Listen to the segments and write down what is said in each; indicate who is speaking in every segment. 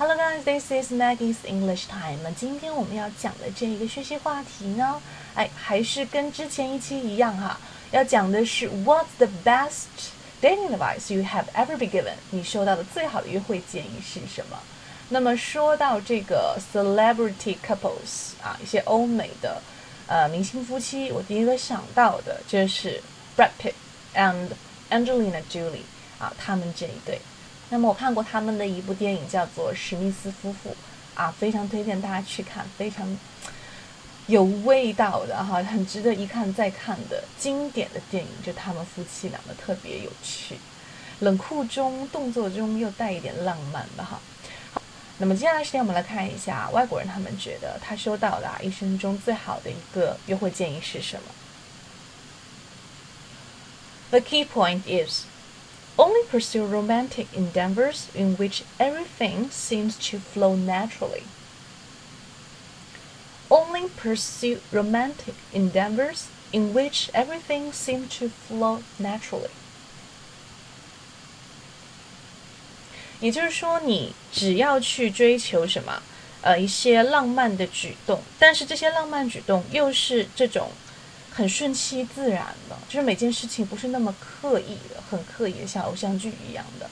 Speaker 1: Hello guys, this is Maggie's English Time。那今天我们要讲的这一个学习话题呢，哎，还是跟之前一期一样哈，要讲的是 What's the best dating advice you have ever been given？你收到的最好的约会建议是什么？那么说到这个 celebrity couples 啊，一些欧美的呃明星夫妻，我第一个想到的就是 Brad Pitt and Angelina Jolie 啊，他们这一对。那么我看过他们的一部电影，叫做《史密斯夫妇》，啊，非常推荐大家去看，非常有味道的哈，很值得一看再看的经典的电影，就他们夫妻两个特别有趣，冷酷中动作中又带一点浪漫的哈。好，那么接下来时间我们来看一下外国人他们觉得他收到的一生中最好的一个约会建议是什么？The key point is. Only pursue romantic endeavors in which everything seems to flow naturally. Only pursue romantic endeavors in which everything seems to flow naturally. 也就是说，你只要去追求什么，呃，一些浪漫的举动，但是这些浪漫举动又是这种 很顺其自然的，就是每件事情不是那么刻意的，很刻意的，像偶像剧一样的，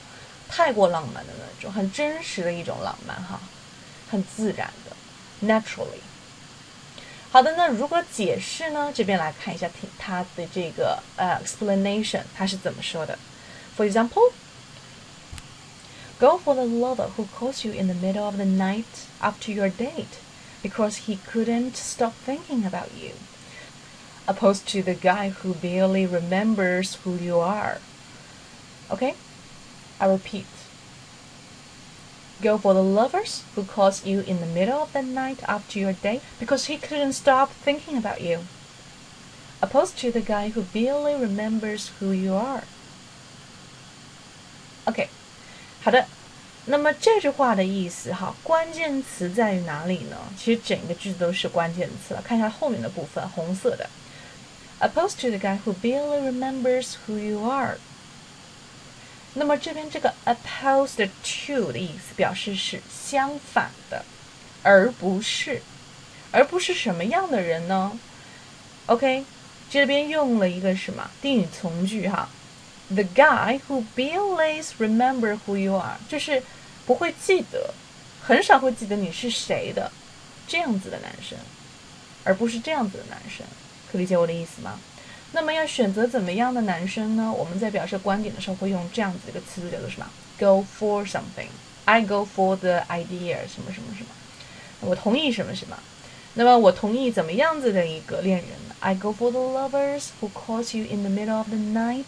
Speaker 1: 太过浪漫的那种，很真实的一种浪漫哈，很自然的，naturally。好的，那如果解释呢？这边来看一下听它的这个呃 explanation，它是怎么说的？For example, go for the lover who calls you in the middle of the night after your date because he couldn't stop thinking about you opposed to the guy who barely remembers who you are. Okay? I repeat. Go for the lovers who calls you in the middle of the night after your date because he couldn't stop thinking about you. Opposed to the guy who barely remembers who you are. OK，好的，那么这句话的意思哈，关键词在于哪里呢？其实整个句子都是关键词了。看一下后面的部分，红色的。 Opposed to the guy who barely remembers who you are。那么这边这个 opposed to 的意思表示是相反的，而不是，而不是什么样的人呢？OK，这边用了一个什么定语从句哈？The guy who barely remember who you are，就是不会记得，很少会记得你是谁的这样子的男生，而不是这样子的男生。可理解我的意思吗？那么要选择怎么样的男生呢？我们在表示观点的时候会用这样子一个词组，叫做什么？Go for something. I go for the idea. 什么什么什么？我同意什么什么？那么我同意怎么样子的一个恋人呢？I go for the lovers who calls you in the middle of the night.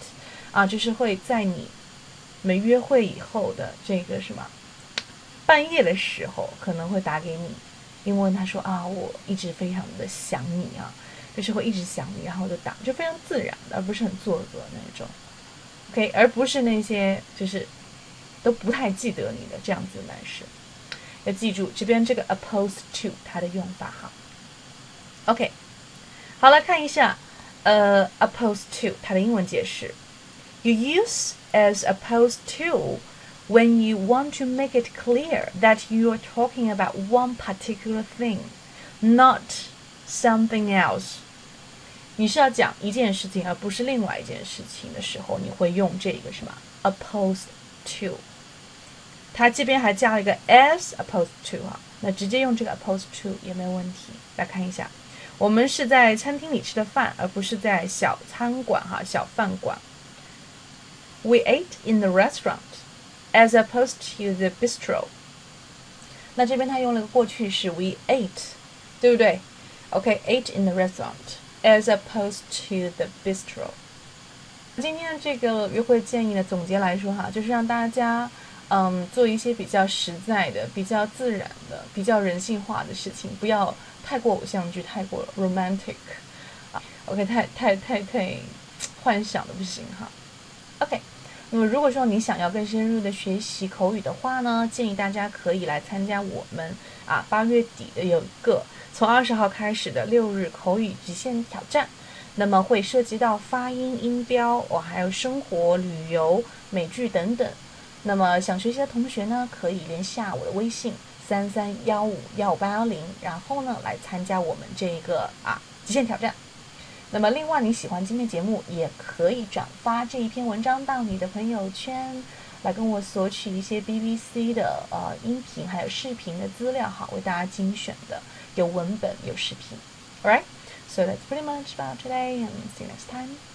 Speaker 1: 啊，就是会在你们约会以后的这个什么半夜的时候，可能会打给你，因为他说啊，我一直非常的想你啊。就是会一直想你，然后就打，就非常自然的，而不是很做作那种，OK，而不是那些就是都不太记得你的这样子的男士。要记住这边这个 opposed to 它的用法哈。OK，好来看一下，呃，opposed to 它的英文解释，You use as opposed to when you want to make it clear that you are talking about one particular thing, not something else，你是要讲一件事情，而不是另外一件事情的时候，你会用这个什么 opposed to。它这边还加了一个 as opposed to 啊，那直接用这个 opposed to 也没有问题。来看一下，我们是在餐厅里吃的饭，而不是在小餐馆哈，小饭馆。We ate in the restaurant as opposed to the bistro。那这边它用了个过去式 we ate，对不对？Okay, ate in the restaurant as opposed to the bistro. 今天的这个约会建议的总结来说哈，就是让大家嗯做一些比较实在的、比较自然的、比较人性化的事情，不要太过偶像剧、太过 romantic 啊。OK，太太太太幻想的不行哈。OK，那么如果说你想要更深入的学习口语的话呢，建议大家可以来参加我们啊八月底的有一个。从二十号开始的六日口语极限挑战，那么会涉及到发音、音标，哦，还有生活、旅游、美剧等等，那么想学习的同学呢，可以联系下我的微信三三幺五幺五八幺零，然后呢来参加我们这一个啊极限挑战。那么另外你喜欢今天节目，也可以转发这一篇文章到你的朋友圈，来跟我索取一些 BBC 的呃音频还有视频的资料哈，为大家精选的，有文本有视频。All right, so that's pretty much about today, and see you next time.